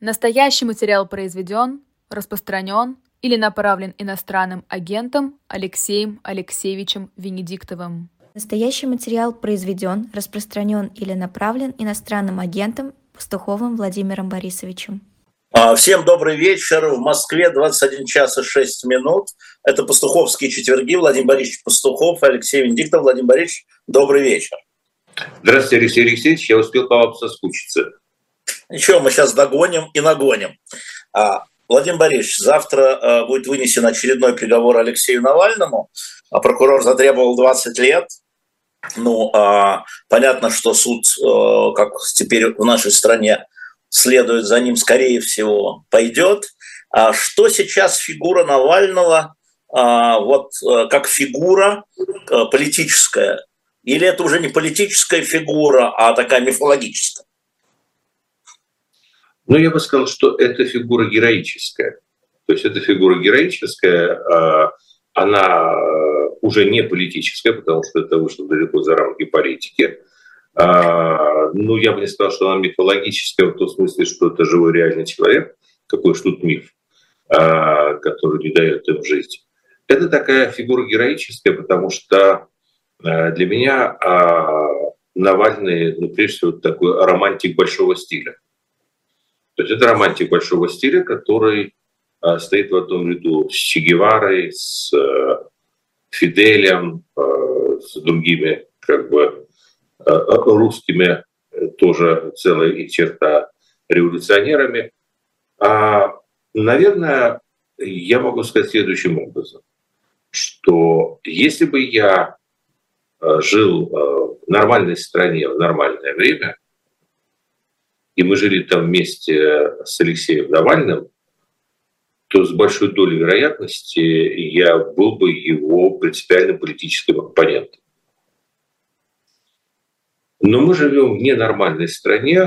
Настоящий материал произведен, распространен или направлен иностранным агентом Алексеем Алексеевичем Венедиктовым. Настоящий материал произведен, распространен или направлен иностранным агентом Пастуховым Владимиром Борисовичем. А, всем добрый вечер. В Москве 21 час и 6 минут. Это Пастуховские четверги. Владимир Борисович Пастухов, Алексей Венедиктов. Владимир Борисович, добрый вечер. Здравствуйте, Алексей Алексеевич. Я успел по вам соскучиться. Ничего, мы сейчас догоним и нагоним. А, Владимир Борисович, завтра а, будет вынесен очередной приговор Алексею Навальному. А прокурор затребовал 20 лет. Ну, а, понятно, что суд, а, как теперь в нашей стране следует за ним, скорее всего, пойдет. А что сейчас фигура Навального, а, вот а, как фигура политическая, или это уже не политическая фигура, а такая мифологическая? Ну, я бы сказал, что это фигура героическая. То есть эта фигура героическая, а, она уже не политическая, потому что это вышло далеко за рамки политики. А, ну, я бы не сказал, что она мифологическая в том смысле, что это живой реальный человек, какой же тут миф, а, который не дает им жить. Это такая фигура героическая, потому что для меня Навальный, ну, прежде всего, такой романтик большого стиля. То есть это романтик большого стиля, который а, стоит в одном ряду с Че Геварой, с э, Фиделем, э, с другими как бы э, русскими, тоже целая черта, революционерами. А, наверное, я могу сказать следующим образом, что если бы я жил в нормальной стране в нормальное время, и мы жили там вместе с Алексеем Навальным, то с большой долей вероятности я был бы его принципиальным политическим оппонентом. Но мы живем в ненормальной стране,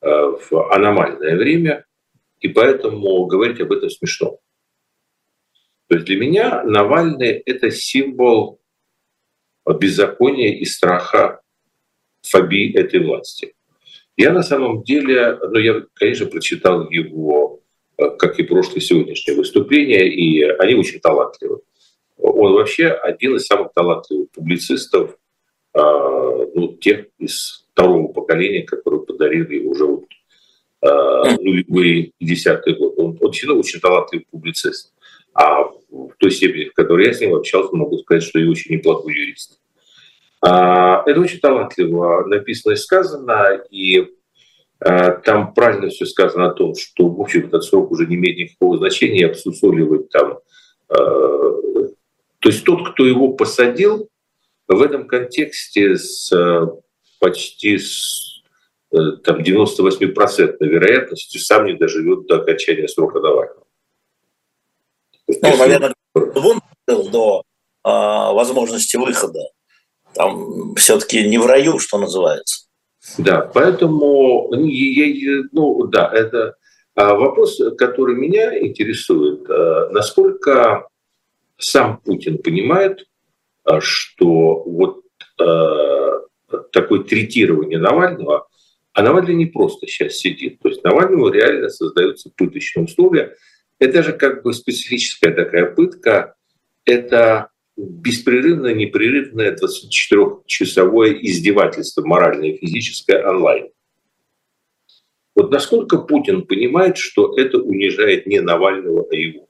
э, в аномальное время, и поэтому говорить об этом смешно. То есть для меня Навальный – это символ беззакония и страха, фобии этой власти. Я на самом деле, ну я, конечно, прочитал его, э, как и прошлое сегодняшнее выступление, и они очень талантливы. Он вообще один из самых талантливых публицистов, а, ну, тех из второго поколения, которые подарили уже вот, а, нулевые десятые годы. Он, он очень талантливый публицист. А в той степени, в которой я с ним общался, могу сказать, что и очень неплохой юрист. А, это очень талантливо написано и сказано, и а, там правильно все сказано о том, что, в общем, этот срок уже не имеет никакого значения, обсусоливать там. А, то есть тот, кто его посадил, в этом контексте с почти с э, там, 98% вероятностью сам не доживет до окончания срока Навального. Ну, наверное, он был до а, возможности выхода там все-таки не в раю, что называется. Да, поэтому, ну, ну да, это а, вопрос, который меня интересует, а, насколько сам Путин понимает, а, что вот такое третирование Навального, а Навальный не просто сейчас сидит, то есть Навальному реально создаются пыточные условия. Это же как бы специфическая такая пытка, это беспрерывное, непрерывное 24-часовое издевательство моральное и физическое онлайн. Вот насколько Путин понимает, что это унижает не Навального, а его.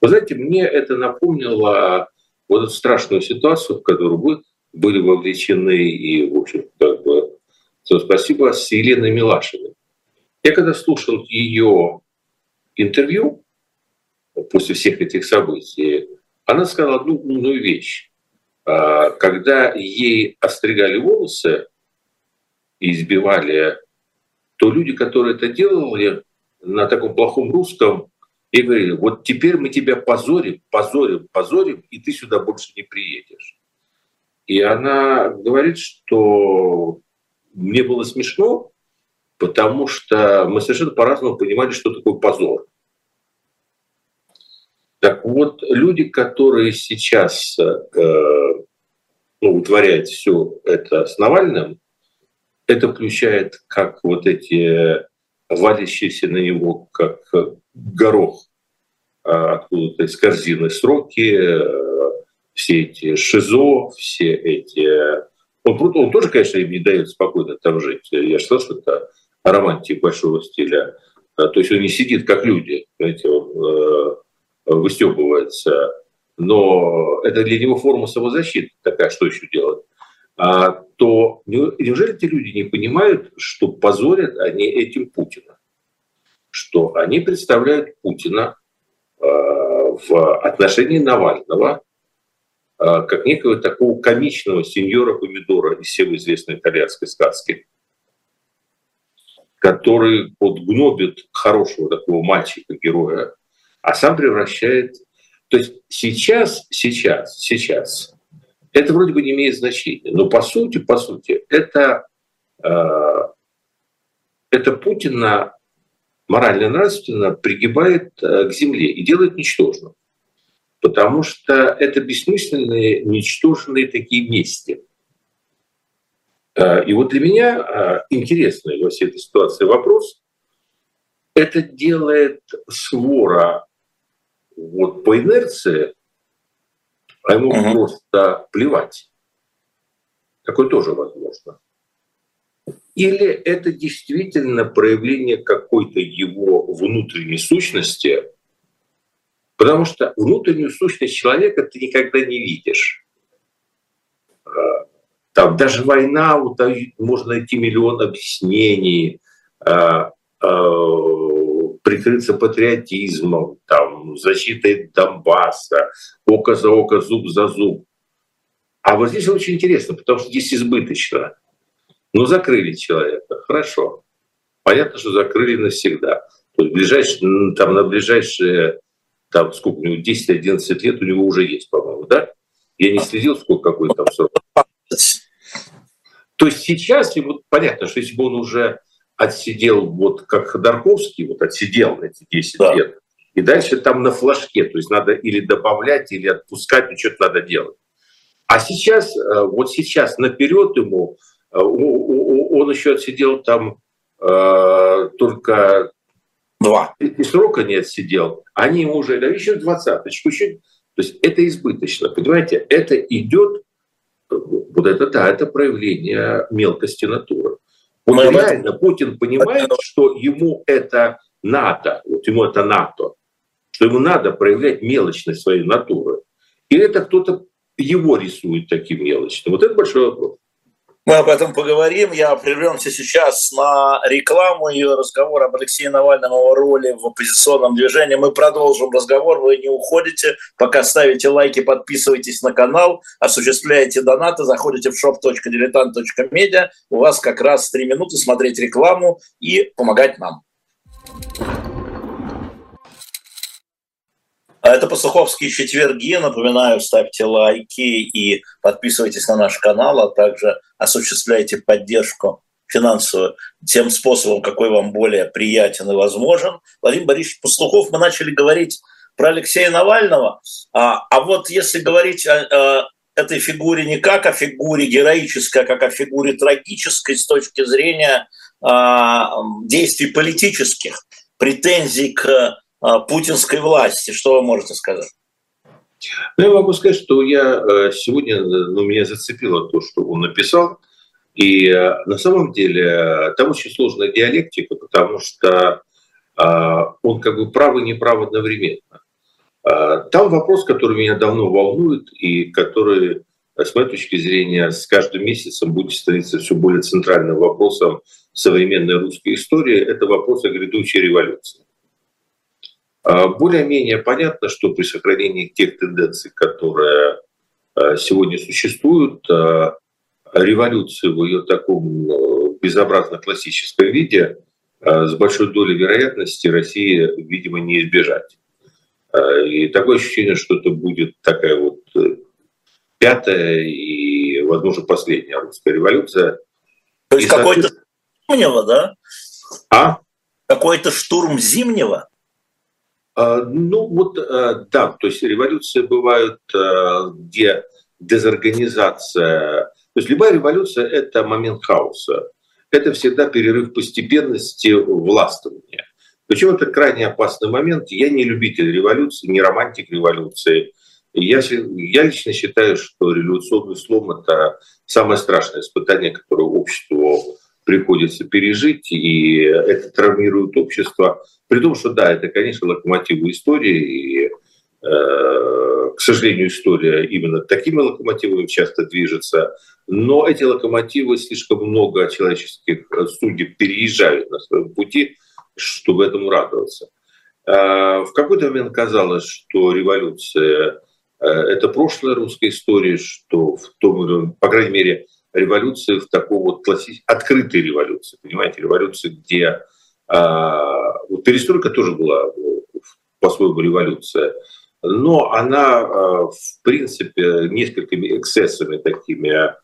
Вы знаете, мне это напомнило вот эту страшную ситуацию, в которую вы были вовлечены и, в общем, как бы, спасибо, с Еленой Милашиной. Я когда слушал ее интервью после всех этих событий, она сказала одну умную вещь. А, когда ей остригали волосы и избивали, то люди, которые это делали на таком плохом русском, и говорили, вот теперь мы тебя позорим, позорим, позорим, и ты сюда больше не приедешь. И она говорит, что мне было смешно, потому что мы совершенно по-разному понимали, что такое позор. Так вот, люди, которые сейчас э, ну, утворяют все это с Навальным, это включает как вот эти валящиеся на него как горох откуда-то из корзины сроки, все эти ШИЗО, все эти... Он, он тоже, конечно, им не дает спокойно там жить. Я слышал, это романтик большого стиля. То есть он не сидит как люди, знаете, он э, выстебывается. Но это для него форма самозащиты такая, что еще делать? А, то неужели эти люди не понимают, что позорят они этим Путина? Что они представляют Путина э, в отношении Навального а, как некого такого комичного сеньора Помидора из всем известной итальянской сказки, который вот гнобит хорошего такого мальчика-героя, а сам превращает... То есть сейчас, сейчас, сейчас это вроде бы не имеет значения, но по сути, по сути, это, э, это Путина морально-нравственно пригибает э, к земле и делает ничтожным. Потому что это бессмысленные, ничтожные такие мести. А, и вот для меня а, интересный во всей этой ситуации вопрос, это делает свора вот по инерции, а ему угу. просто плевать. Такое тоже возможно. Или это действительно проявление какой-то его внутренней сущности, Потому что внутреннюю сущность человека ты никогда не видишь. А, там даже война, вот, можно найти миллион объяснений, а, а, прикрыться патриотизмом, там, защитой Донбасса, око за око, зуб за зуб. А вот здесь очень интересно, потому что здесь избыточно. Ну, закрыли человека, хорошо. Понятно, что закрыли навсегда. То есть ближайшие, там, на ближайшие там сколько у него, 10-11 лет у него уже есть, по-моему, да? Я не следил, сколько какой там срок. То есть сейчас, ему понятно, что если бы он уже отсидел, вот как Ходорковский, вот отсидел эти 10 да. лет, и дальше там на флажке, то есть надо или добавлять, или отпускать, и что-то надо делать. А сейчас, э, вот сейчас наперед ему, э, он еще отсидел там э, только Два. И срока не отсидел. Они ему уже, да еще двадцаточку, еще... То есть это избыточно, понимаете? Это идет, вот это да, это проявление мелкости натуры. Мы реально. Путин понимает, что ему это надо, вот ему это НАТО, что ему надо проявлять мелочность своей натуры. Или это кто-то его рисует таким мелочным? Вот это большой вопрос. Мы об этом поговорим. Я прервемся сейчас на рекламу и разговор об Алексее Навальном, его роли в оппозиционном движении. Мы продолжим разговор, вы не уходите. Пока ставите лайки, подписывайтесь на канал, осуществляете донаты, заходите в shop.diletant.media. У вас как раз три минуты смотреть рекламу и помогать нам. А это Пастуховские четверги. Напоминаю, ставьте лайки и подписывайтесь на наш канал, а также осуществляйте поддержку финансовую тем способом, какой вам более приятен и возможен. Владимир Борисович Пастухов, мы начали говорить про Алексея Навального, а, а вот если говорить о, о этой фигуре не как о фигуре героической, а как о фигуре трагической с точки зрения а, действий политических, претензий к а, путинской власти. Что вы можете сказать? Ну, я могу сказать, что я э, сегодня, ну, меня зацепило то, что он написал. И э, на самом деле э, там очень сложная диалектика, потому что он как бы прав и неправ одновременно. Там вопрос, который меня давно волнует и который, с моей точки зрения, с каждым месяцем будет становиться все более центральным вопросом современной русской истории, это вопрос о грядущей революции. А, более-менее понятно, что при сохранении тех тенденций, которые а, сегодня существуют, а, революции в ее таком безобразно классическом виде с большой долей вероятности России, видимо, не избежать. И такое ощущение, что это будет такая вот э, пятая и, возможно, последняя русская революция. То есть какой-то зимнего, да? А? Какой-то штурм зимнего? А, ну вот э, да, то есть революции бывают, э, где дезорганизация, то есть любая революция – это момент хаоса. это всегда перерыв постепенности властвования. Причем это крайне опасный момент. Я не любитель революции, не романтик революции. Я, я лично считаю, что революционный слом – это самое страшное испытание, которое обществу приходится пережить, и это травмирует общество. При том, что да, это, конечно, локомотивы истории, и, э, к сожалению, история именно такими локомотивами часто движется, но эти локомотивы слишком много человеческих судеб переезжают на своем пути, чтобы этому радоваться. Э, в какой-то момент казалось, что революция э, – это прошлое русской истории, что в том, по крайней мере, революции в такой вот классической, открытой революции, понимаете, революции, где вот перестройка тоже была по-своему революция, но она, а, в принципе, несколькими эксцессами такими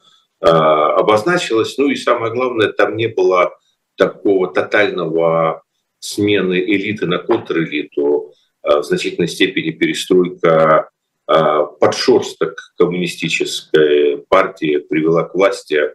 а, обозначилась, ну и самое главное, там не было такого тотального смены элиты на контрэлиту, в значительной степени перестройка а, подшерсток коммунистической партии привела к власти,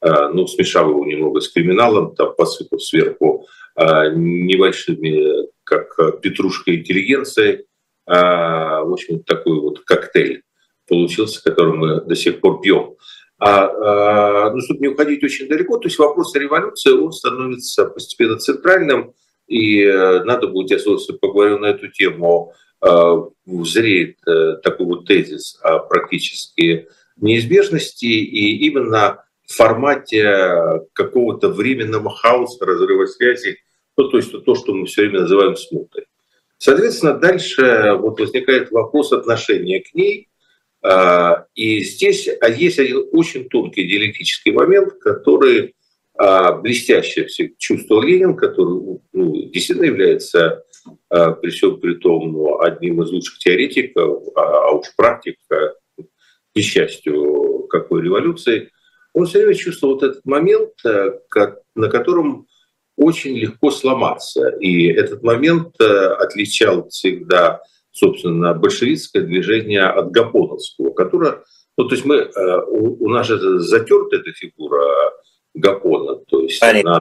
а, ну, смешав его немного с криминалом, там, посыпав сверху а, небольшими, как петрушка интеллигенцией, в общем, такой вот коктейль получился, который мы до сих пор пьем. А, ну, чтобы не уходить очень далеко, то есть вопрос о революции, он становится постепенно центральным, и э, надо будет, я, собственно, поговорю на эту тему, Э, зреет э, такой вот тезис о практически неизбежности, и именно в формате какого-то временного хаоса, разрыва связи, ну, то есть то, что мы все время называем смутой. Соответственно, дальше вот возникает вопрос отношения к ней, э, и здесь а есть один очень тонкий диалектический момент, который блестяще чувствовал Ленин, который ну, действительно является при всем при том ну, одним из лучших теоретиков, а, а уж практик, к несчастью, какой революции, он все время чувствовал вот этот момент, э, на котором очень легко сломаться. И этот момент э, отличал всегда, собственно, большевистское движение от гапоновского, которое, ну, то есть мы, у, нас же затерта эта фигура Гапона, то есть она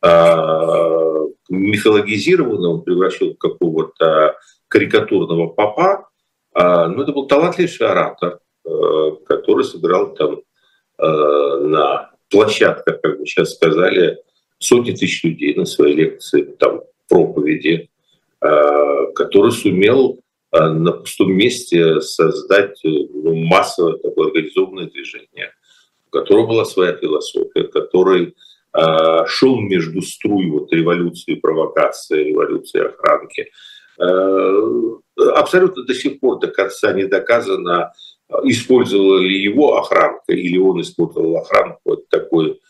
а, мифологизированного, он превращен в какого-то карикатурного папа, а, но это был талантливейший оратор, э, который сыграл там э, на площадках, как бы сейчас сказали, сотни тысяч людей на своей лекции, там, проповеди, э, который сумел на пустом месте создать ну, массовое такое организованное движение, у которого была своя философия, который Э, шел между струй вот революции провокации, революции охранки. Э, абсолютно до сих пор до конца не доказано, использовала ли его охранка или он использовал охранку. Вот такой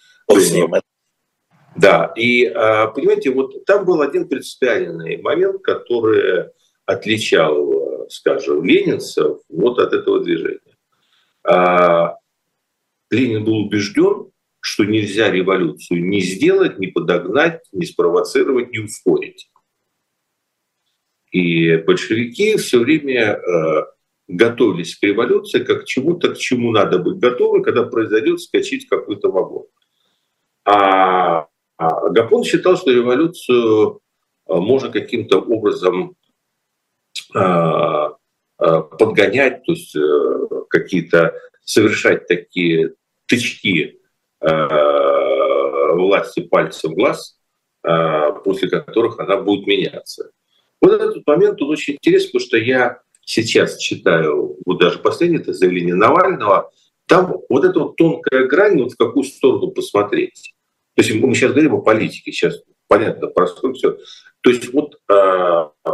да, и э, понимаете, вот там был один принципиальный момент, который отличал, скажем, ленинцев вот от этого движения. Ленин был убежден, что нельзя революцию не сделать, не подогнать, не спровоцировать, не ускорить. И большевики все время э, готовились к революции как к чему-то, к чему надо быть готовым, когда произойдет скачить какой-то вагон. А, а Гапон считал, что революцию э, можно каким-то образом э, э, подгонять, то есть э, какие-то совершать такие тычки власти пальцем в глаз, после которых она будет меняться. Вот этот момент, он очень интересный, потому что я сейчас читаю, вот даже последнее это заявление Навального, там вот эта вот тонкая грань, вот в какую сторону посмотреть. То есть мы сейчас говорим о политике, сейчас понятно, простое все. То есть вот э,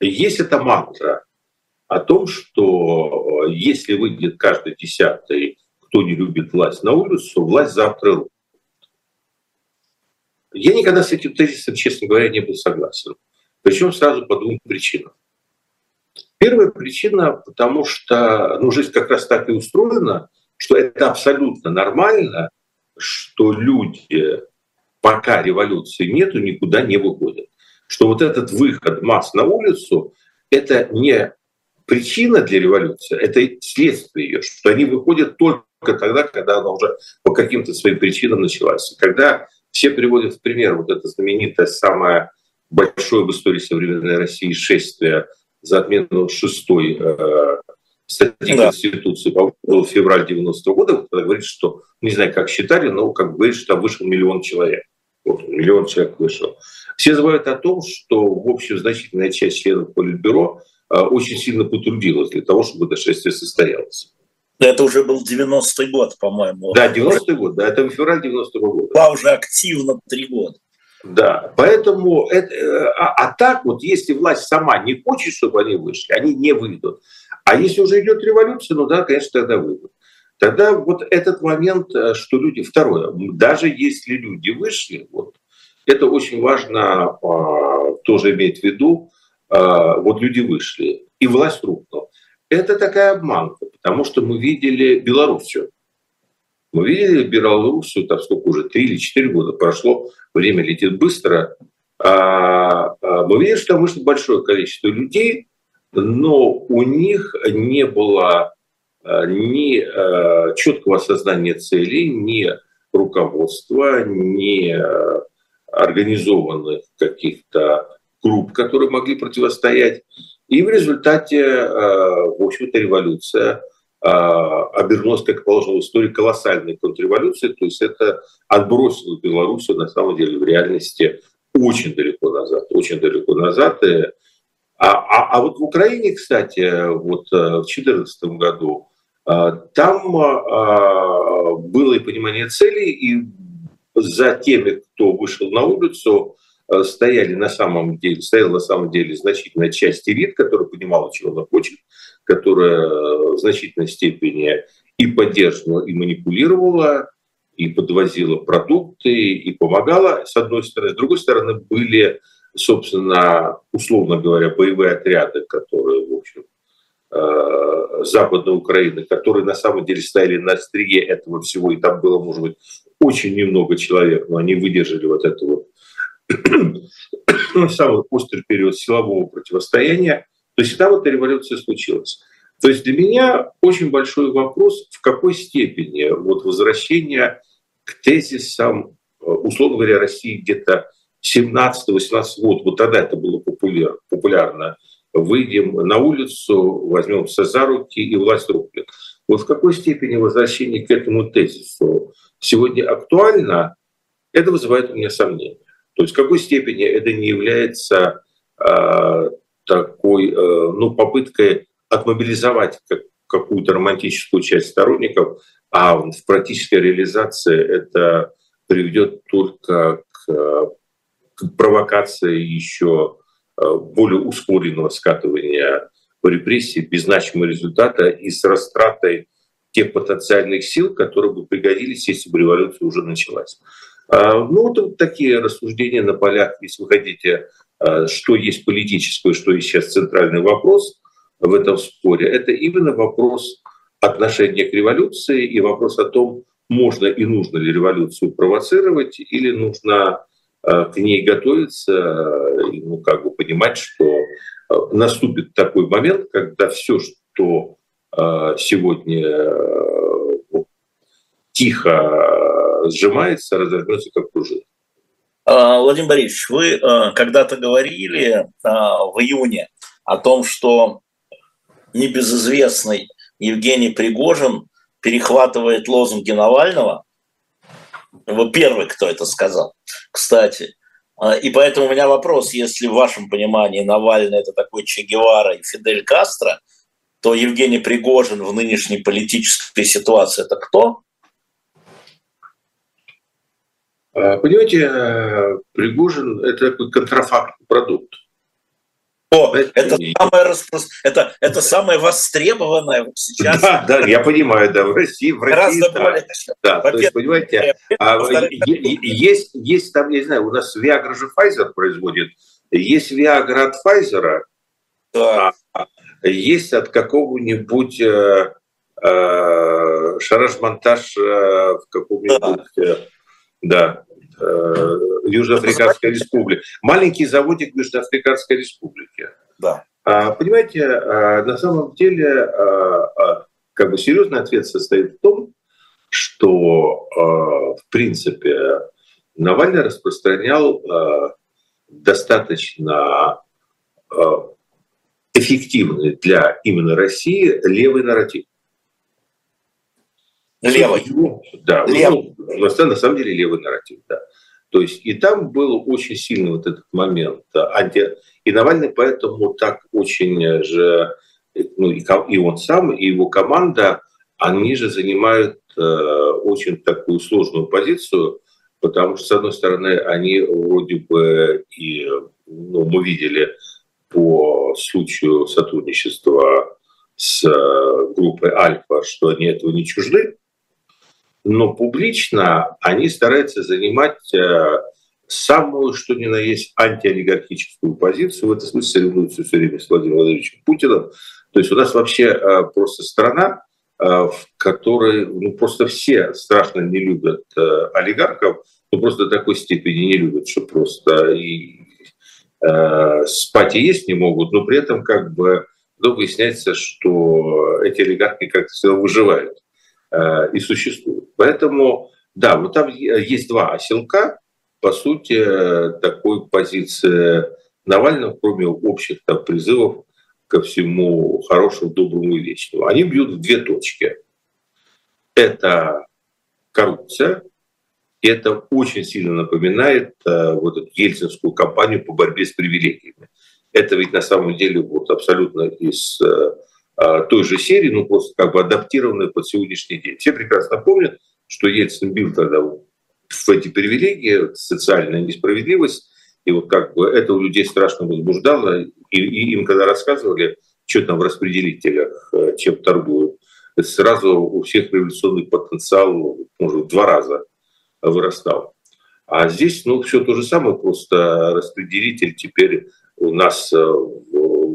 есть эта мантра о том, что если выйдет каждый десятый кто не любит власть на улицу, власть завтра рухнет. Я никогда с этим тезисом, честно говоря, не был согласен. Причем сразу по двум причинам. Первая причина, потому что ну, жизнь как раз так и устроена, что это абсолютно нормально, что люди, пока революции нету, никуда не выходят. Что вот этот выход масс на улицу, это не причина для революции, это следствие ее, что они выходят только тогда, когда она уже по каким-то своим причинам началась. Когда все приводят в пример вот это знаменитое самое большое в истории современной России шествие за отмену шестой э, статьи да. Конституции, был февраль 90 -го года, говорит, что, не знаю, как считали, но как говорит, что там вышел миллион человек. Вот, миллион человек вышел. Все забывают о том, что, в общем, значительная часть членов Политбюро э, очень сильно потрудилась для того, чтобы это шествие состоялось. Это уже был 90-й год, по-моему. Да, 90-й год, да, это февраль 90-го года. Да, уже активно три года. Да, поэтому, это, э, а, а так вот, если власть сама не хочет, чтобы они вышли, они не выйдут. А если уже идет революция, ну да, конечно, тогда выйдут. Тогда вот этот момент, э, что люди... Второе, даже если люди вышли, вот, это очень важно а, тоже иметь в виду, а, вот люди вышли, и власть рухнула. Это такая обманка, потому что мы видели Белоруссию. Мы видели Белоруссию, там сколько уже, три или четыре года прошло, время летит быстро. А, мы видели, что там вышло большое количество людей, но у них не было а, ни четкого осознания целей, ни руководства, ни организованных каких-то групп, которые могли противостоять. И в результате, в общем-то, революция обернулась, как положено в истории, колоссальной контрреволюцией. То есть это отбросило Белоруссию на самом деле в реальности очень далеко назад, очень далеко назад. И а, а, а вот в Украине, кстати, вот э, в 2014 году э, там э, было и понимание целей, и за теми, кто вышел на улицу, стояли на самом деле, стояла на самом деле значительная часть элит, которая понимала, чего она хочет, которая в значительной степени и поддерживала, и манипулировала, и подвозила продукты, и помогала, с одной стороны. С другой стороны, были собственно, условно говоря, боевые отряды, которые, в общем, э, Западной Украины, которые на самом деле стояли на острие этого всего, и там было, может быть, очень немного человек, но они выдержали вот это вот самый острый период силового противостояния. То есть там эта революция случилась. То есть для меня очень большой вопрос, в какой степени вот возвращение к тезисам, э, условно говоря, России где-то 17-18 год, вот тогда это было популяр, популярно, выйдем на улицу, возьмем за руки и власть рухнет. Вот в какой степени возвращение к этому тезису сегодня актуально, это вызывает у меня сомнения. То есть в какой степени это не является э, такой э, ну, попыткой отмобилизовать как, какую-то романтическую часть сторонников, а в практической реализации это приведет только к провокация еще э, более ускоренного скатывания по репрессии без значимого результата и с растратой тех потенциальных сил, которые бы пригодились, если бы революция уже началась. А, ну, вот такие рассуждения на полях, если вы хотите, э, что есть политическое, что есть сейчас центральный вопрос в этом споре, это именно вопрос отношения к революции и вопрос о том, можно и нужно ли революцию провоцировать или нужно к ней готовиться, э, ну, как бы понимать, что э, наступит такой момент, когда все, что сегодня тихо сжимается, развернется как пружина. Владимир Борисович, вы когда-то говорили в июне о том, что небезызвестный Евгений Пригожин перехватывает лозунги Навального вы первый, кто это сказал, кстати. А, и поэтому у меня вопрос, если в вашем понимании Навальный это такой Че Гевара и Фидель Кастро, то Евгений Пригожин в нынешней политической ситуации это кто? А, понимаете, э, Пригожин – это такой контрафактный продукт. О, это самое, распро... это, это самое востребованное сейчас. Да, да, я понимаю, да, в России, в России, Гораздо да. более. Да, то есть, понимаете, а, есть, есть там, я не знаю, у нас Viagra же Pfizer производит, есть Viagra от Pfizer, да. а есть от какого-нибудь э, э, шараж-монтаж э, в каком-нибудь, да. Э, да, Э, Южноафриканской республики. Маленький заводик в Южноафриканской республике. Да. А, понимаете, а, на самом деле, а, как бы серьезный ответ состоит в том, что, в принципе, Навальный распространял достаточно эффективный для именно России левый нарратив. Левый. Да, левый. Ну, на самом деле левый нарратив, да. То есть и там был очень сильный вот этот момент. Анти... И Навальный поэтому так очень же, ну и он сам, и его команда, они же занимают э, очень такую сложную позицию, потому что, с одной стороны, они вроде бы и, ну, мы видели по случаю сотрудничества с э, группой Альфа, что они этого не чужды, но публично они стараются занимать э, самую, что ни на есть, антиолигархическую позицию. В этом смысле соревнуются все время с Владимиром Владимировичем Путиным. То есть у нас вообще э, просто страна, э, в которой ну, просто все страшно не любят олигархов, но просто до такой степени не любят, что просто и спать и есть не могут, но при этом как бы ну, выясняется, что эти олигархи как-то всегда выживают. Э, и существует. Поэтому, да, вот там есть два оселка, по сути, такой позиции Навального, кроме общих там, призывов ко всему хорошему, доброму и вечному. Они бьют в две точки. Это коррупция, и это очень сильно напоминает э, вот эту ельцинскую кампанию по борьбе с привилегиями. Это ведь на самом деле вот абсолютно из э, той же серии, ну просто как бы адаптированная под сегодняшний день. Все прекрасно помнят, что Ельцин бил тогда в эти привилегии, социальная несправедливость, и вот как бы это у людей страшно возбуждало, и, и им когда рассказывали, что там в распределителях, э, чем торгуют, сразу у всех революционный потенциал, может, в два раза вырастал. А здесь, ну, все то же самое, просто распределитель теперь у нас э,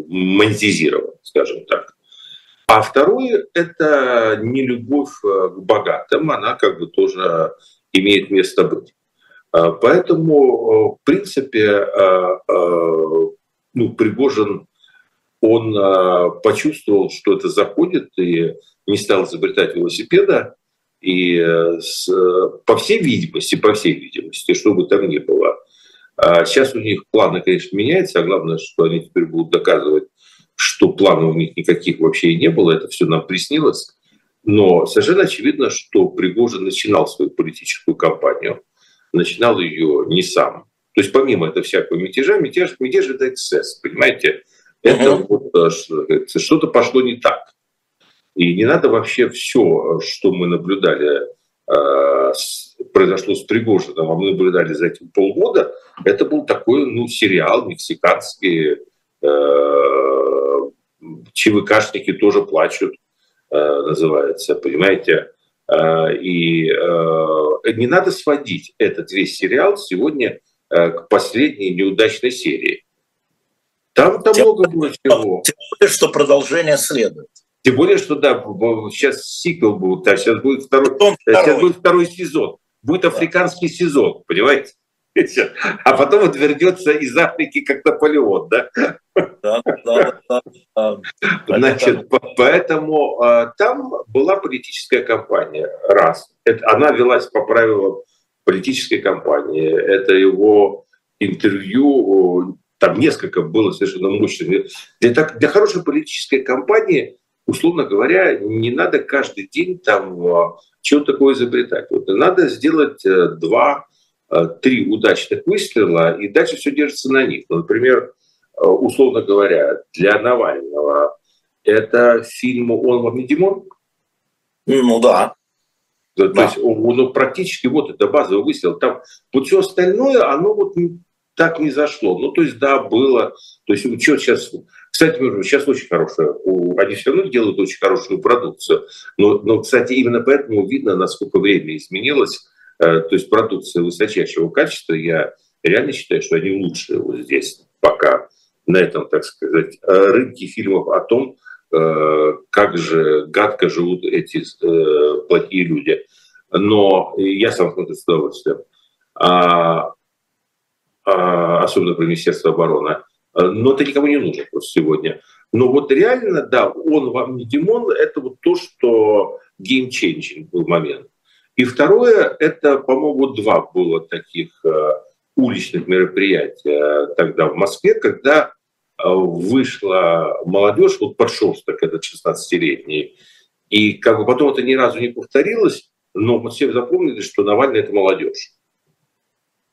монетизирован, скажем так. А второе – это не любовь э, к богатым, она как бы тоже имеет место быть. А, поэтому, э, в принципе, э, ну, Пригожин, он почувствовал, что это заходит, и не стал изобретать велосипеда, и с, по всей видимости, по всей видимости, что бы там ни было, а сейчас у них планы, конечно, меняются, а главное, что они теперь будут доказывать что планов у них никаких вообще и не было, это все нам приснилось. Но совершенно очевидно, что Пригожин начинал свою политическую кампанию, начинал ее не сам. То есть помимо этого всякого мятежа, мятеж, мятеж это эксцесс, понимаете? Это uh-huh. вот, э, что-то пошло не так. И не надо вообще все, что мы наблюдали, э, произошло с Пригожиным, а мы наблюдали за этим полгода, это был такой ну, сериал мексиканский, ЧВКшники тоже плачут, э, называется, понимаете? Э, и э, не надо сводить этот весь сериал сегодня к последней неудачной серии. Там там много было чего. Тем более, что продолжение следует. Тем более, что да, сейчас сиквел будет, а сейчас будет второй, сейчас будет второй сезон. Будет африканский сезон, понимаете? А потом вот вернется из Африки как Наполеон, да? Да, да, да. Значит, поэтому а, там была политическая кампания, раз. Она велась по правилам политической кампании. Это его интервью, там несколько было совершенно мощных. Для, так, для хорошей политической кампании, условно говоря, не надо каждый день там а, что-то такое изобретать. Вот, надо сделать э, два три удачных выстрела, и дальше все держится на них. Ну, например, э, условно говоря, для Навального это фильм «Он вам не Димон»? Ну да. То, да. то есть он, ну, практически вот это базовый выстрел. Там вот все остальное, оно вот так не зашло. Ну, то есть, да, было. То есть, что сейчас... Кстати, сейчас очень хорошая... Они все равно делают очень хорошую продукцию. Но, но, кстати, именно поэтому видно, насколько время изменилось Э, то есть продукция высочайшего качества, я реально считаю, что они лучшие вот здесь пока на этом, так сказать, э, рынке фильмов о том, э, как же гадко живут эти плохие люди. Но я сам смотрю с удовольствием, а, а, особенно про Министерство обороны. Но это никому не нужно просто сегодня. Но вот реально, да, он вам не Димон, это вот то, что game-changing был момент. И второе, это, по-моему, два было таких уличных мероприятия тогда в Москве, когда вышла молодежь, вот подшерсток этот 16-летний, и как бы потом это ни разу не повторилось, но мы все запомнили, что Навальный – это молодежь.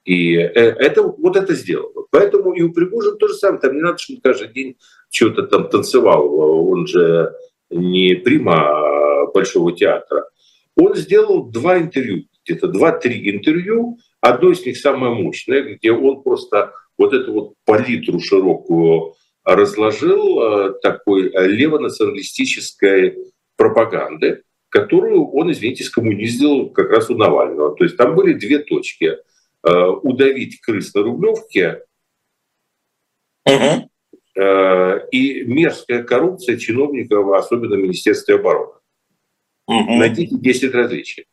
И э, это, вот это сделало. Поэтому и у Пригожина то же самое. Там не надо, чтобы каждый день что-то там танцевал. Он же не прима Большого театра. Он сделал два интервью, где-то два-три интервью. Одно из них самое мощное, где он просто вот эту вот палитру широкую разложил э, такой левонационалистической пропаганды, которую он, извините, скоммуниздил как раз у Навального. То есть там были две точки. Э, удавить крыс на Рублевке угу. и мерзкая коррупция чиновников, особенно в Министерстве обороны. Угу. Найдите 10 различий.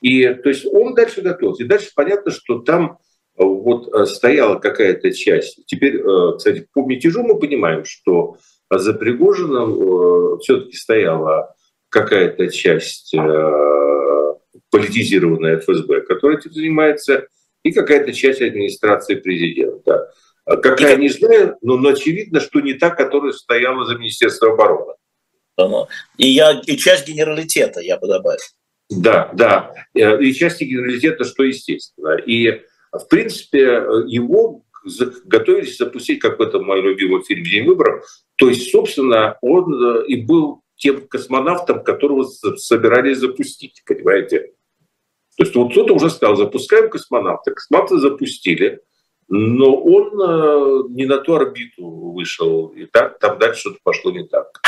И то есть он дальше готовился. И дальше понятно, что там вот стояла какая-то часть. Теперь, кстати, по мятежу мы понимаем, что за Пригожином э, все-таки стояла какая-то часть э, политизированная ФСБ, которая этим занимается, и какая-то часть администрации президента. Какая, не знаю, но, но очевидно, что не та, которая стояла за Министерство обороны. И, я, и часть генералитета, я бы добавил. Да, да. Э, и части генералитета, что естественно. И, в принципе, его готовились запустить, как в этом мой любимый фильм «День выборов». То есть, собственно, он э, и был тем космонавтом, которого собирались запустить, понимаете? То есть вот кто-то уже сказал, запускаем космонавта. Космонавта запустили, но он э, не на ту орбиту вышел, и так там дальше что-то пошло не так.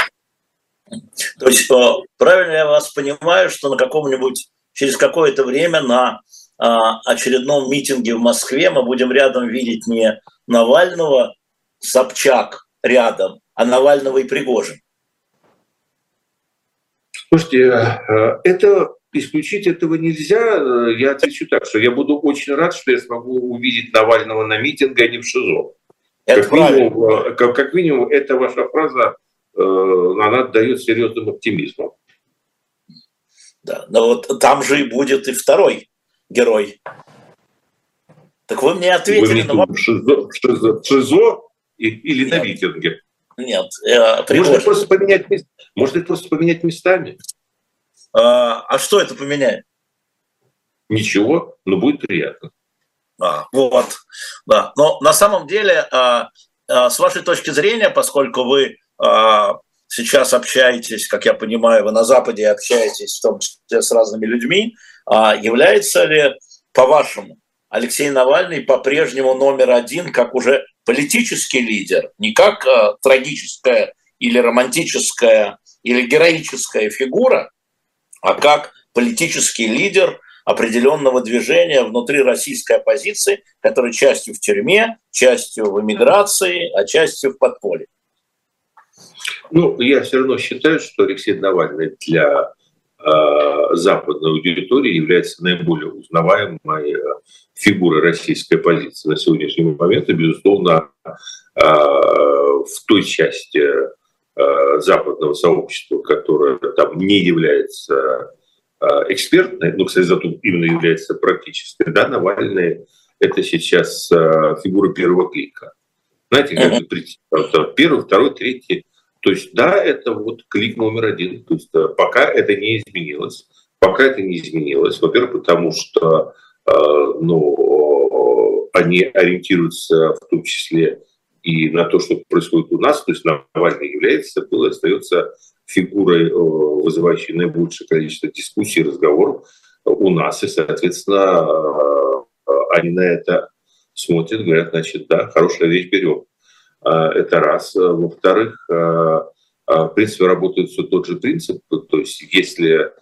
То есть правильно я вас понимаю, что на каком-нибудь через какое-то время на а, очередном митинге в Москве мы будем рядом видеть не Навального, Собчак рядом, а Навального и Пригожин. Слушайте, э, это исключить этого нельзя. Я отвечу так, что я буду очень рад, что я смогу увидеть Навального на митинге, а не в ШИЗО. Это как, минимум, э, как, как минимум, эта ваша фраза, э, она дает серьезным оптимизмом. Да, но вот там же и будет и второй герой. Так вы мне ответили вы на вопрос. Шизо, шизо, шизо или Нет. на викинге? Нет. Э, Может, просто поменять, может просто поменять местами? А, а что это поменяет? Ничего, но будет приятно. А, вот, да. Но на самом деле, а, а, с вашей точки зрения, поскольку вы сейчас общаетесь, как я понимаю, вы на Западе общаетесь в том числе с разными людьми, а является ли, по-вашему, Алексей Навальный по-прежнему номер один как уже политический лидер, не как э, трагическая или романтическая или героическая фигура, а как политический лидер определенного движения внутри российской оппозиции, который частью в тюрьме, частью в эмиграции, а частью в подполье. Ну, я все равно считаю, что Алексей Навальный для Э, западной аудитории является наиболее узнаваемой э, фигурой российской позиции на сегодняшний момент, и, безусловно, э, в той части западного сообщества, которое там не является экспертной, но, кстати, зато именно является практической, да, Навальный – это сейчас фигура первого клика. Знаете, как первый, второй, третий то есть, да, это вот клик номер один. То есть, э, пока это не изменилось. Пока это не изменилось. Во-первых, потому что э, ну, они ориентируются в том числе и на то, что происходит у нас. То есть Навальный является, был остается фигурой, э, вызывающей наибольшее количество дискуссий, разговоров у нас. И, соответственно, они на это смотрят, говорят, значит, да, хорошая вещь берем. Э, это раз. Э, во-вторых, э, в принципе, работает все тот же принцип. То есть, если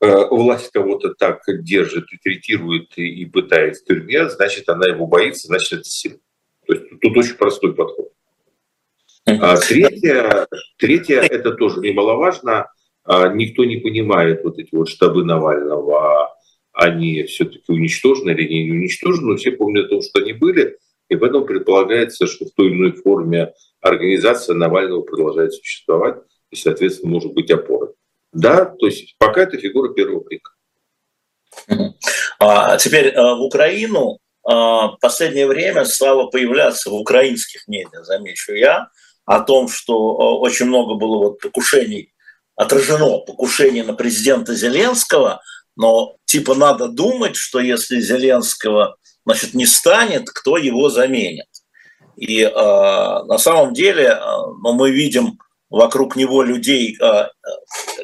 власть кого-то так держит, третирует и пытает в тюрьме, значит, она его боится, значит, это сила. То есть тут очень простой подход. А третье, третье, это тоже немаловажно, а никто не понимает вот эти вот штабы Навального, они все-таки уничтожены или не уничтожены, но все помнят о том, что они были, и поэтому предполагается, что в той или иной форме организация Навального продолжает существовать и, соответственно, может быть опорой. Да, то есть пока это фигура первого крика. А теперь э, в Украину в последнее время стало появляться в украинских медиа, замечу я, о том, что э, очень много было вот покушений, отражено покушений на президента Зеленского, но типа надо думать, что если Зеленского значит, не станет, кто его заменит. И э, на самом деле э, ну, мы видим вокруг него людей, э,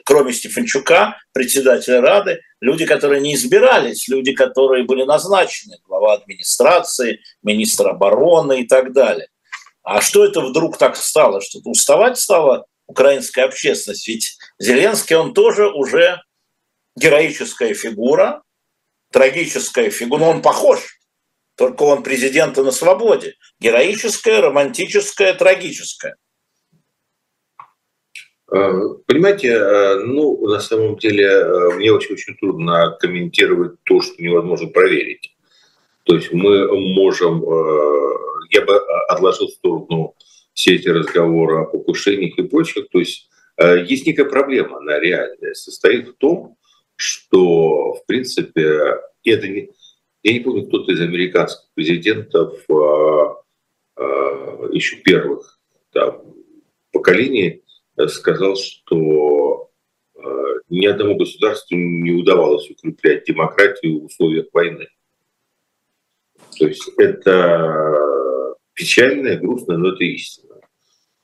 кроме Стефанчука, председателя Рады, люди, которые не избирались, люди, которые были назначены, глава администрации, министр обороны и так далее. А что это вдруг так стало? Что-то уставать стала украинская общественность? Ведь Зеленский, он тоже уже героическая фигура, трагическая фигура, но он похож, только он президента на свободе. Героическая, романтическая, трагическая. Э, понимаете, э, ну, на самом деле, э, мне очень-очень трудно комментировать то, что невозможно проверить. То есть мы можем, я бы отложил в сторону все эти разговоры о покушениях и прочих. То есть есть некая проблема, она реальная, состоит в том, что, в принципе, это не... Я не помню, кто-то из американских президентов еще первых там, поколений сказал, что э, ни одному государству не удавалось укреплять демократию в условиях войны. То есть это печально, грустно, но это истина.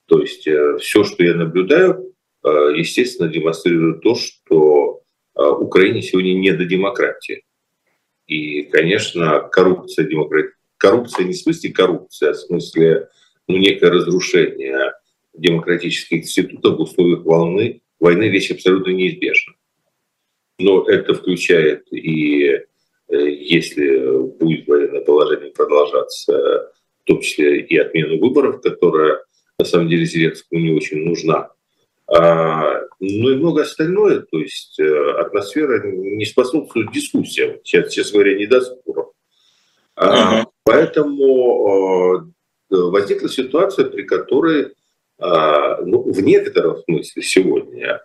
То есть э, все, что я наблюдаю, э, естественно, демонстрирует то, что Украине сегодня не до демократии. И, конечно, коррупция, демократ... коррупция не в смысле коррупция, а в смысле ну, некое разрушение демократических институтов в условиях волны, войны вещь абсолютно неизбежна. Но это включает и э, если будет военное положение продолжаться, в том числе и отмену выборов, которая на самом деле Зеленскому не очень нужна. А, ну и много остальное, то есть э, атмосфера не способствует дискуссиям, сейчас, честно говоря, не до споров. А, uh-huh. Поэтому э, возникла ситуация, при которой а, ну, в некотором смысле сегодня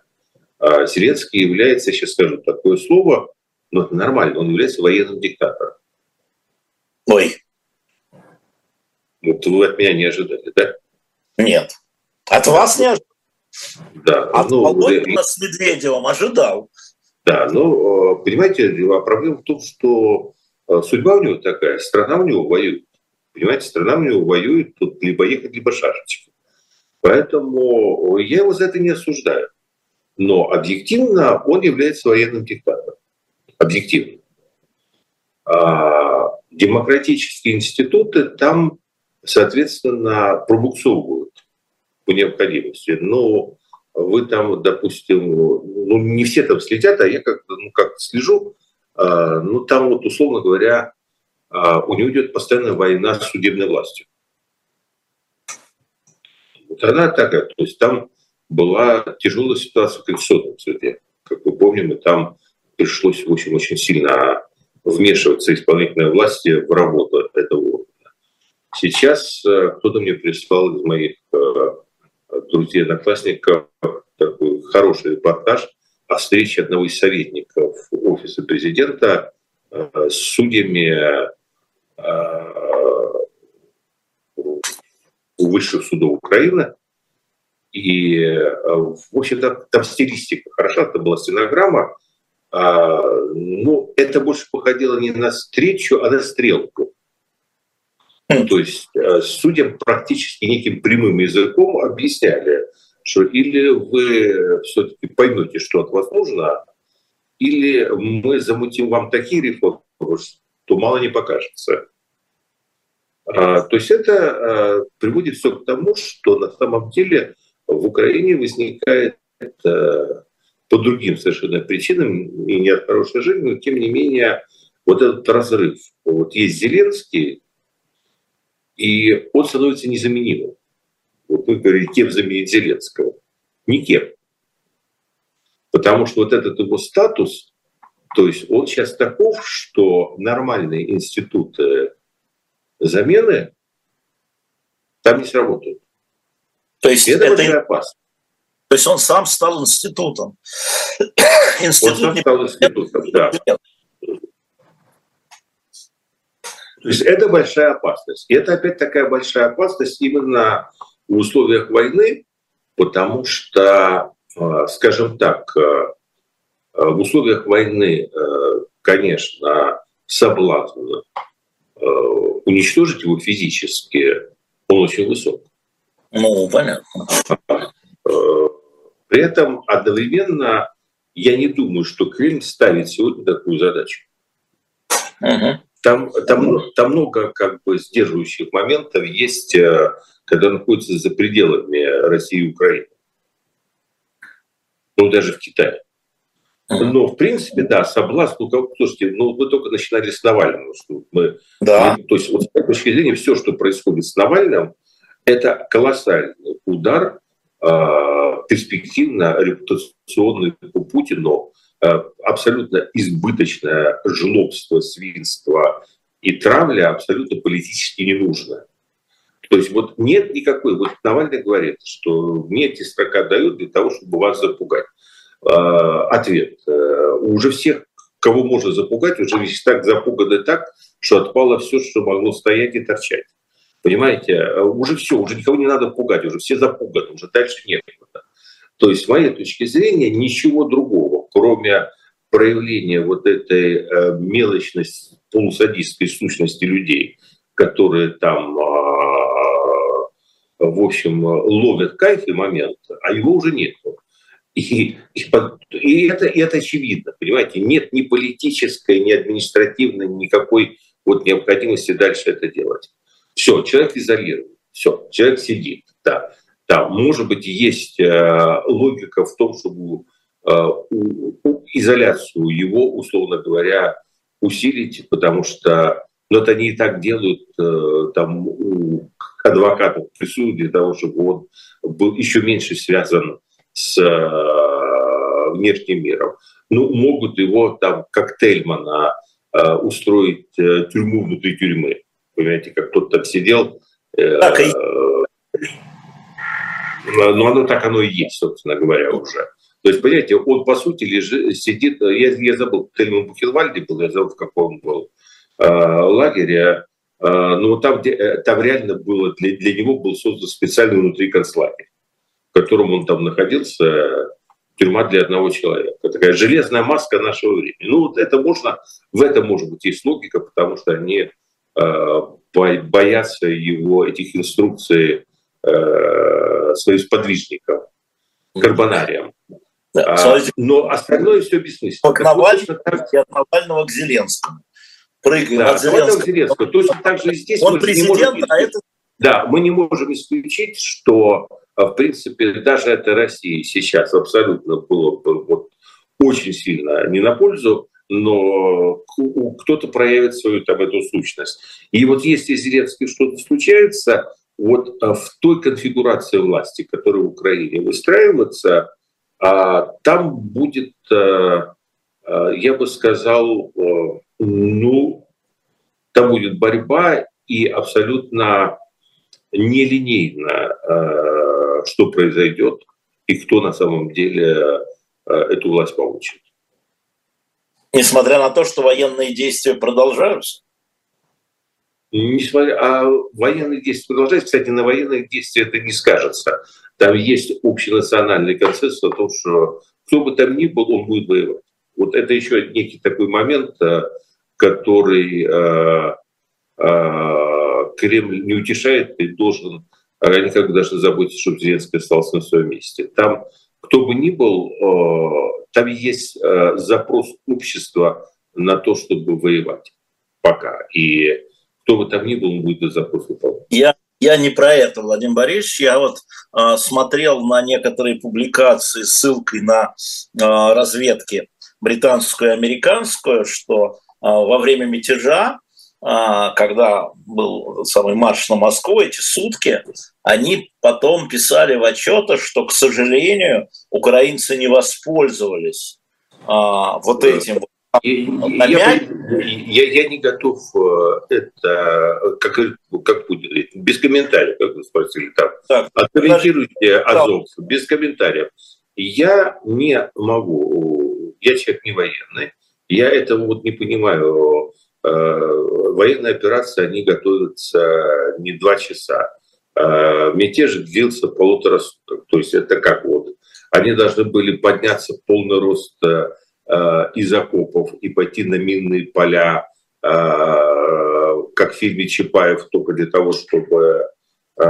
а, Зеленский является, сейчас скажу такое слово, но это нормально, он является военным диктатором. Ой. Вот вы от меня не ожидали, да? Нет. От вас не ожидал? Да. От ну, Володина с Медведевым ожидал. Да, ну, понимаете, а проблема в том, что судьба у него такая, страна у него воюет. Понимаете, страна у него воюет, тут либо ехать, либо шашечки. Поэтому я его за это не осуждаю. Но объективно он является военным диктатором. Объективно. А демократические институты там, соответственно, пробуксовывают по необходимости. Но вы там, допустим, ну не все там следят, а я как ну, как слежу, а, ну там вот, условно говоря, а, у него идет постоянная война с судебной властью. Вот она такая, то есть там была тяжелая ситуация в Конституционном суде. Как мы помним, и там пришлось, в общем, очень сильно вмешиваться исполнительной власти в работу этого органа. Сейчас э, кто-то мне прислал из моих э, друзей, одноклассников такой хороший репортаж о встрече одного из советников офиса президента э, с судьями высших судов Украины. И, э, в общем-то, там стилистика хороша, это была стенограмма. А, ну, это больше походило не на встречу, а на стрелку. Ну, то есть э, судьям практически неким прямым языком объясняли, что или вы все-таки поймете, что от вас нужно, или мы замутим вам такие реформы, что мало не покажется. А, то есть это а, приводит все к тому, что на самом деле в Украине возникает а, по другим совершенно причинам и не от хорошей жизни, но тем не менее вот этот разрыв. Вот есть Зеленский, и он становится незаменимым. Вот вы говорите, кем заменить Зеленского? Никем. Потому что вот этот его статус, то есть он сейчас таков, что нормальные институты замены там не сработают. То есть это, это опасно. То есть он сам стал институтом. Институт он сам стал институтом, да. То есть это большая опасность. И это опять такая большая опасность именно в условиях войны, потому что, э, скажем так, э, э, в условиях войны, конечно, соблазн уничтожить его физически, он очень высок. Ну, понятно. При этом одновременно я не думаю, что Кремль ставит сегодня такую задачу. Угу. Там, там, там много как бы сдерживающих моментов есть, э, когда находится за пределами России и Украины. Ну, даже в Китае. Но, в принципе, да, соблазн, ну, как, слушайте, ну, мы только начинали с Навального. Что мы, да. То есть, вот с этой точки зрения, все, что происходит с Навальным, это колоссальный удар э, перспективно репутационный по Путину абсолютно избыточное жлобство, свинство и травля абсолютно политически не нужно. То есть вот нет никакой, вот Навальный говорит, что мне эти строка дают для того, чтобы вас запугать. Э, ответ. Э, уже всех, кого можно запугать, уже весь так запуганы так, что отпало все, что могло стоять и торчать. Понимаете, уже все, уже никого не надо пугать, уже все запуганы, уже дальше нет. То есть, с моей точки зрения, ничего другого, кроме проявления вот этой э, мелочной, полусадистской сущности людей, которые там, а, в общем, ловят кайф и момент, а его уже нет. И, и, и, это, и это очевидно, понимаете, нет ни политической, ни административной, никакой вот необходимости дальше это делать. Все, человек изолирован, все, человек сидит, да. Да, может быть, есть э, логика в том, чтобы э, изоляцию его, условно говоря, усилить, потому что ну, это они и так делают э, там у адвокатов присутствуют для того, чтобы он был еще меньше связан с внешним миром. Ну, могут его там, как Тельмана, устроить тюрьму внутри тюрьмы. Понимаете, как тот там сидел. Так, но ну, оно так оно и есть, собственно говоря, уже. То есть, понимаете, он, по сути, лежит, сидит, я, я забыл, Тельман Бухенвальде был, я забыл, в каком был э, лагере, э, но там, где, э, там реально было, для, для него был создан специальный внутри концлагерь, в котором он там находился, тюрьма для одного человека. Такая железная маска нашего времени. Ну, вот это можно, в этом может быть есть логика, потому что они э, боятся его, этих инструкций э, своим сподвижникам, карбонариям. Да, а, но остальное все бессмысленно. От Навального, так... от Навального к Зеленскому. Прыгаем да, от Зеленского. К Зеленскому. Точно так же здесь Он президент, не а это... Да, мы не можем исключить, что, а, в принципе, даже это России сейчас абсолютно было бы вот, очень сильно не на пользу, но кто-то проявит свою там эту сущность. И вот если Зеленский что-то случается, вот а, в той конфигурации власти, которая в Украине выстраивается, а, там будет, а, я бы сказал, ну, там будет борьба и абсолютно нелинейно, что произойдет и кто на самом деле эту власть получит. Несмотря на то, что военные действия продолжаются? Несмотря, а военные действия продолжаются, кстати, на военных действиях это не скажется. Там есть общенациональный консенсус о том, что кто бы там ни был, он будет воевать. Вот это еще некий такой момент, э, который э, э, Кремль не утешает и должен никак бы даже заботиться, чтобы Зеленский остался на своем месте. Там кто бы ни был, там есть запрос общества на то, чтобы воевать пока. И кто бы там ни был, он будет этот запрос выполнять. Я, я не про это, Владимир Борисович. Я вот э, смотрел на некоторые публикации с ссылкой на э, разведки британскую и американскую, что э, во время мятежа, когда был самый марш на Москву, эти сутки, они потом писали в отчетах, что, к сожалению, украинцы не воспользовались э, вот этим я, я, я, я не готов э, это, как, как будет, без комментариев, как вы спросили там. Так, Откомментируйте Азов, без комментариев. Я не могу, я человек не военный, я этого вот не понимаю. Э, военные операции, они готовятся не два часа. Э, мятеж длился полутора суток. То есть это как вот. Они должны были подняться в полный рост Э, из окопов и пойти на минные поля, э, как в фильме Чапаев, только для того, чтобы э,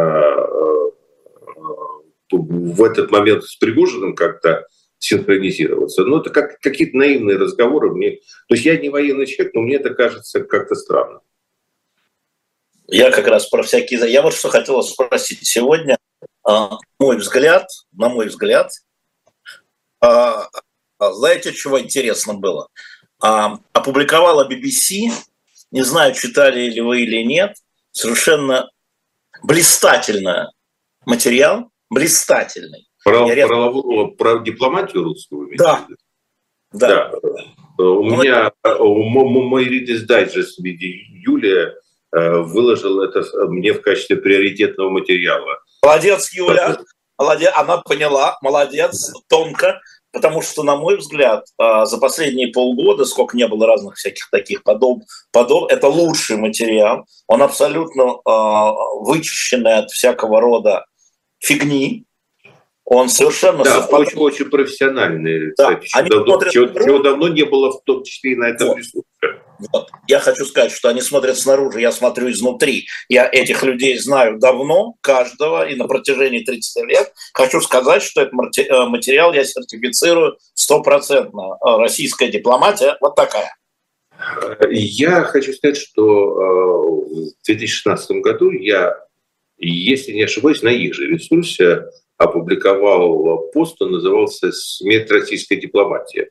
в этот момент с Пригожиным как-то синхронизироваться. Но это как какие-то наивные разговоры. Мне... То есть я не военный человек, но мне это кажется как-то странно. Я как раз про всякие... Я вот что хотел спросить сегодня. Мой взгляд, на мой взгляд, а, знаете, чего интересно было? А, опубликовала BBC, не знаю, читали ли вы или нет, совершенно блистательный материал, блистательный. Про, Я про, про, про дипломатию русскую? Да. Да. да. У ну, меня мой Reader's Digest в виде Юлия э, выложил это мне в качестве приоритетного материала. Молодец, Юля. Молодец, она поняла, молодец, тонко. Потому что, на мой взгляд, а, за последние полгода, сколько не было разных всяких таких подоб, подоб это лучший материал. Он абсолютно э, вычищенный от всякого рода фигни. Он совершенно да, совпад... очень, очень профессиональный. Да. Кстати, Они давно, чего, чего давно не было, в том числе и на этом вот. ресурсе. Вот. Я хочу сказать, что они смотрят снаружи, я смотрю изнутри. Я этих людей знаю давно, каждого, и на протяжении 30 лет. Хочу сказать, что этот э, материал я сертифицирую стопроцентно. Э, российская дипломатия вот такая. Я хочу сказать, что э, в 2016 году я, если не ошибаюсь, на их же ресурсе опубликовал пост, он назывался «Смерть российской дипломатии».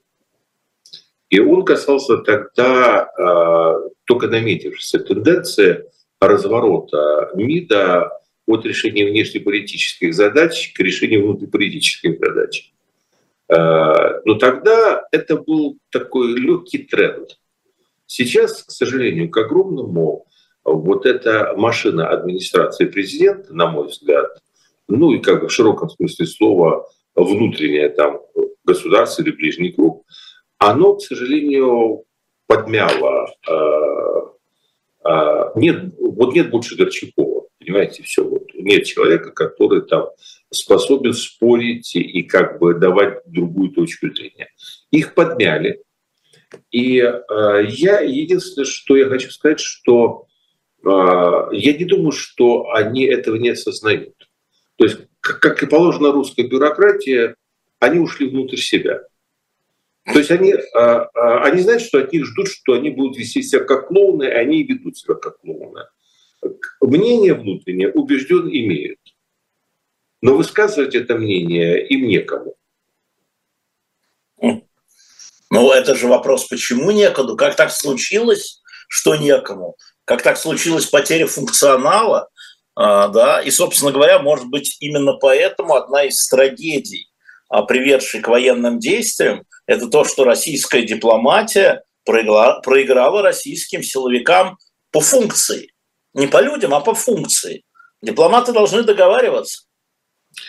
И он касался тогда э, только наметившейся тенденции разворота МИДа от решения внешнеполитических задач к решению внутриполитических задач. Э, но тогда это был такой легкий тренд. Сейчас, к сожалению, к огромному, вот эта машина администрации президента, на мой взгляд, ну и как бы в широком смысле слова внутреннее там государство или ближний круг, оно, к сожалению, подмяло. Э, э, нет, вот нет больше Горчакова, понимаете, все. Вот. Нет человека, который там способен спорить и как бы давать другую точку зрения. Их подмяли. И э, я единственное, что я хочу сказать, что я не думаю, что они этого не осознают. То есть, как и положено русской бюрократии, они ушли внутрь себя. То есть они, а, а, они знают, что от них ждут, что они будут вести себя как клоуны, и они ведут себя как клоуны. Мнение внутреннее убежден имеют. Но высказывать это мнение им некому. Ну, это же вопрос, почему некому? Как так случилось, что некому? Как так случилась потеря функционала? А, да? И, собственно говоря, может быть, именно поэтому одна из трагедий, приведшей к военным действиям, это то, что российская дипломатия проиграла, проиграла российским силовикам по функции. Не по людям, а по функции. Дипломаты должны договариваться.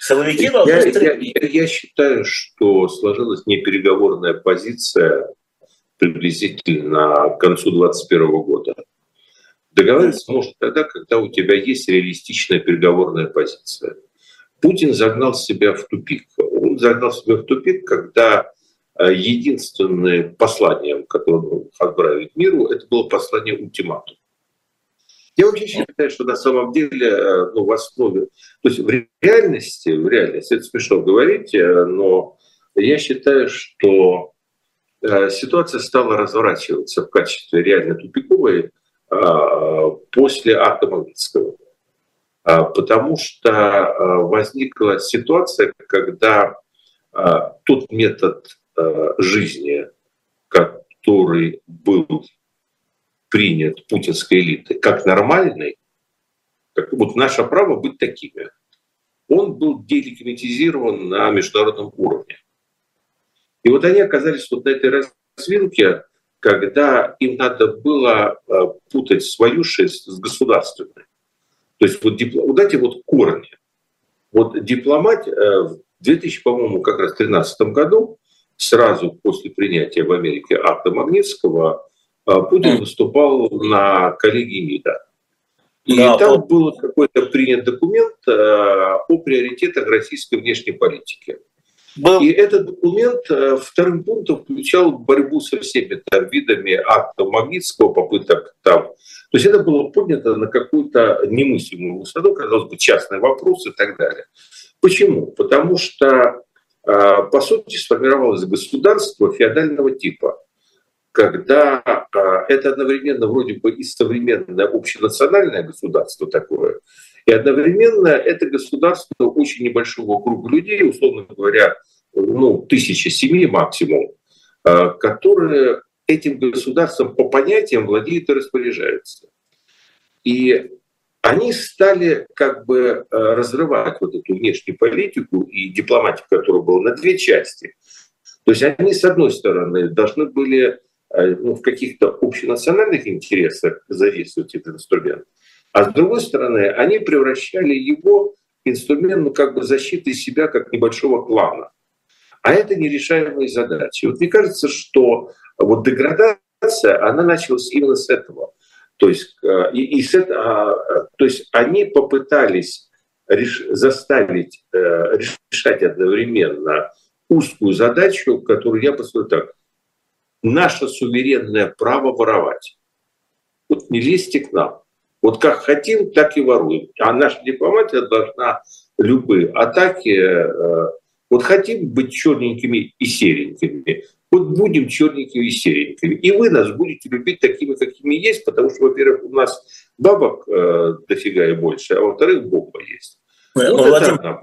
Силовики должны... Я, я, я, я считаю, что сложилась непереговорная позиция приблизительно к концу 2021 года. Договариваться можно тогда, когда у тебя есть реалистичная переговорная позиция. Путин загнал себя в тупик. Он загнал себя в тупик, когда Э, единственным посланием, которое он отправить миру, это было послание ультиматум. Я вообще считаю, что на самом деле э, ну, в основе, то есть в реальности, в реальности, это смешно говорить, э, но я считаю, что ситуация стала разворачиваться в качестве реально тупиковой после акта Магнитского. Потому что возникла ситуация, когда тот метод жизни, который был принят путинской элитой, как нормальный, как вот наше право быть такими, он был делегитимизирован на международном уровне. И вот они оказались вот на этой развилке, когда им надо было путать свою шесть с государственной. То есть вот, вот эти вот корни. Вот дипломатия в 2000, по-моему, как раз 2013 году, сразу после принятия в Америке акта Магнитского, Путин выступал на коллегии МИДа. И да, там по... был какой-то принят документ о приоритетах российской внешней политики. Был. И этот документ э, вторым пунктом включал борьбу со всеми там, видами актов Магнитского, попыток там. То есть это было поднято на какую-то немыслимую высоту, казалось бы, частный вопрос и так далее. Почему? Потому что, э, по сути, сформировалось государство феодального типа, когда э, это одновременно вроде бы и современное общенациональное государство такое, и одновременно это государство очень небольшого круга людей, условно говоря, ну, тысяча семей максимум, э, которые этим государством по понятиям владеют и распоряжаются. И они стали как бы э, разрывать вот эту внешнюю политику и дипломатику, которая была на две части. То есть они, с одной стороны, должны были э, ну, в каких-то общенациональных интересах задействовать этот инструмент, а с другой стороны, они превращали его в инструмент ну, как бы защиты себя как небольшого клана. А это нерешаемые задачи. Вот мне кажется, что вот деградация, она началась именно с этого. То есть, э, и, и с этого, а, то есть они попытались реш, заставить э, решать одновременно узкую задачу, которую я посмотрю так. Наше суверенное право воровать. Вот не лезьте к нам. Вот как хотим, так и воруем. А наша дипломатия должна любые атаки... Э, вот хотим быть черненькими и серенькими, вот будем черненькими и серенькими. И вы нас будете любить такими, какими есть, потому что, во-первых, у нас бабок э, дофига и больше, а во-вторых, бомба есть. Вот это, Владимир,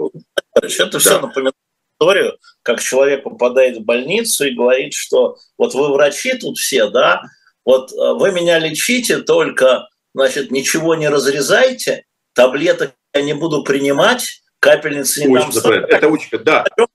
это да. все напоминает историю, как человек попадает в больницу и говорит, что вот вы врачи тут все, да, вот э, вы меня лечите только значит, ничего не разрезайте, таблеток я не буду принимать, капельницы не дам. Это очень, да, да,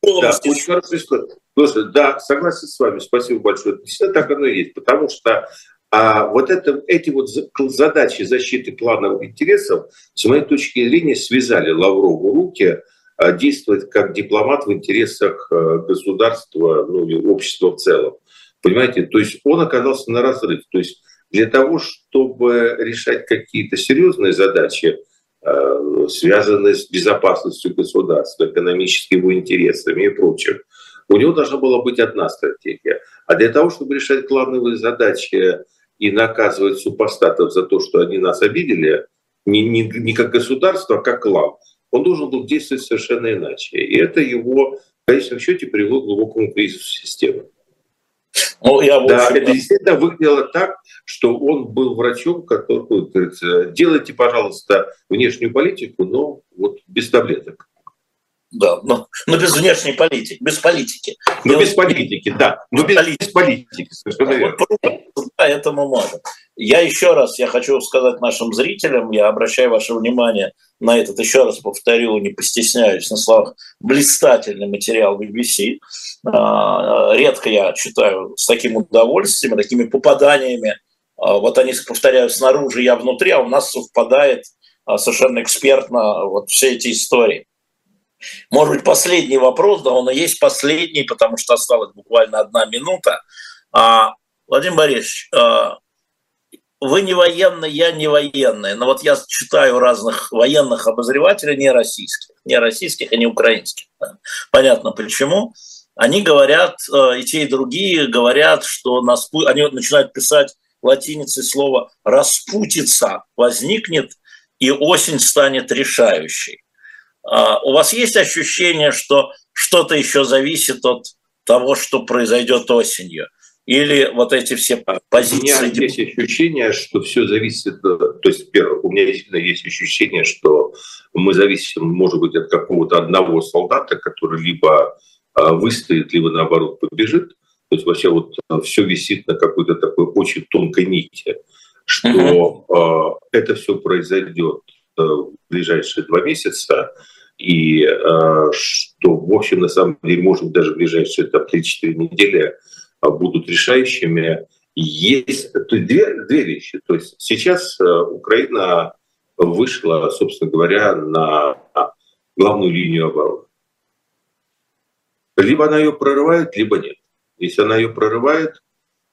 очень хорошая история. Слушай, да, согласен с вами, спасибо большое. Действительно так оно и есть, потому что а вот это, эти вот задачи защиты плановых интересов, с моей точки зрения, связали Лаврову руки а, действовать как дипломат в интересах а, государства, ну и общества в целом. Понимаете, то есть он оказался на разрыв. То есть для того, чтобы решать какие-то серьезные задачи, э, связанные с безопасностью государства, экономическими интересами и прочим, у него должна была быть одна стратегия. А для того, чтобы решать главные задачи и наказывать супостатов за то, что они нас обидели, не, не, не как государство, а как клан, он должен был действовать совершенно иначе. И это его, в конечном счете, привело к глубокому кризису системы. Ну, я, общем, да, это действительно выглядело так, что он был врачом, который говорит, делайте, пожалуйста, внешнюю политику, но вот без таблеток. Да, но, но без внешней политики, без политики. Ну, без политики, да. Но без, без политики, совершенно верно. Да, этому можно. Я еще раз, я хочу сказать нашим зрителям, я обращаю ваше внимание на этот, еще раз повторю, не постесняюсь на словах, блистательный материал BBC. А, редко я читаю с таким удовольствием, такими попаданиями. А, вот они повторяют снаружи, я внутри, а у нас совпадает а, совершенно экспертно вот все эти истории. Может быть, последний вопрос, да, он и есть последний, потому что осталась буквально одна минута. Владимир Борисович, вы не военный, я не военный. Но вот я читаю разных военных обозревателей, не российских, не российских и не украинских. Да. Понятно почему. Они говорят, э, и те, и другие говорят, что нас, они начинают писать латиницей слово «распутица» возникнет, и осень станет решающей. А у вас есть ощущение, что что-то еще зависит от того, что произойдет осенью? Или вот эти все позиции? У меня есть ощущение, что все зависит... Э, то есть, первое, у меня действительно есть ощущение, что мы зависим, может быть, от какого-то одного солдата, который либо э, выстоит, либо, наоборот, побежит. То есть вообще вот э, все висит на какой-то такой очень тонкой нити, что uh-huh. это все произойдет в ближайшие два месяца, и что, в общем, на самом деле, может быть, даже в ближайшие там, 3-4 недели – а, будут решающими. есть то есть две, две вещи. То есть сейчас э, Украина вышла, собственно говоря, на главную линию обороны. Либо она ее прорывает, либо нет. Если она ее прорывает,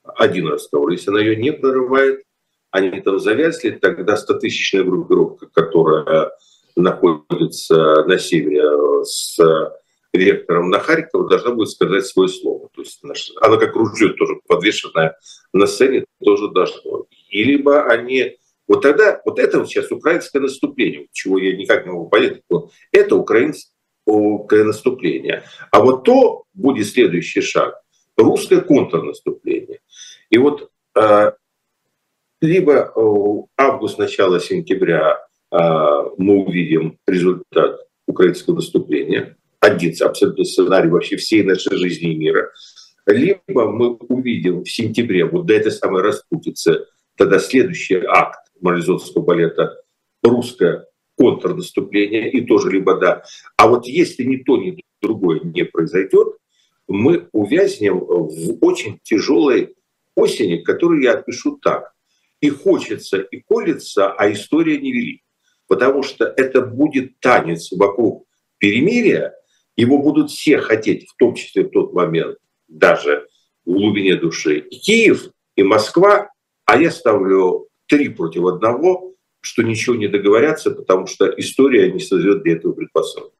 один разговор. Если она ее не прорывает, они там завязли, тогда 100-тысячная группировка, которая находится на севере с ректором на Харьков, должна будет сказать свое слово. То есть она как ружье тоже подвешенная на сцене тоже должна. И либо они... Вот тогда, вот это вот сейчас украинское наступление, чего я никак не могу понять, это украинское наступление. А вот то будет следующий шаг, русское контрнаступление. И вот э, либо август, начало сентября э, мы увидим результат украинского наступления, один абсолютно сценарий вообще всей нашей жизни и мира, либо мы увидим в сентябре, вот до этой самой распутицы, тогда следующий акт морализовского балета русское контрнаступление, и тоже либо да. А вот если ни то, ни другое не произойдет, мы увязнем в очень тяжелой осени, которую я опишу так. И хочется, и колется, а история не велит. Потому что это будет танец вокруг перемирия, его будут все хотеть, в том числе в тот момент, даже в глубине души, и Киев, и Москва, а я ставлю три против одного, что ничего не договорятся, потому что история не создает для этого предпосылок.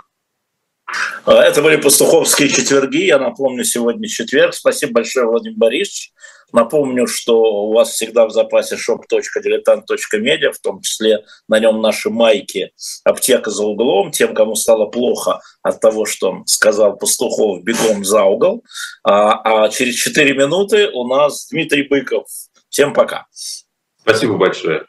А, это были пастуховские четверги. Я напомню, сегодня четверг. Спасибо большое, Владимир Борисович. Напомню, что у вас всегда в запасе shop.diletant.media, в том числе на нем наши майки «Аптека за углом». Тем, кому стало плохо от того, что сказал Пастухов, бегом за угол. А, а через 4 минуты у нас Дмитрий Быков. Всем пока. Спасибо большое.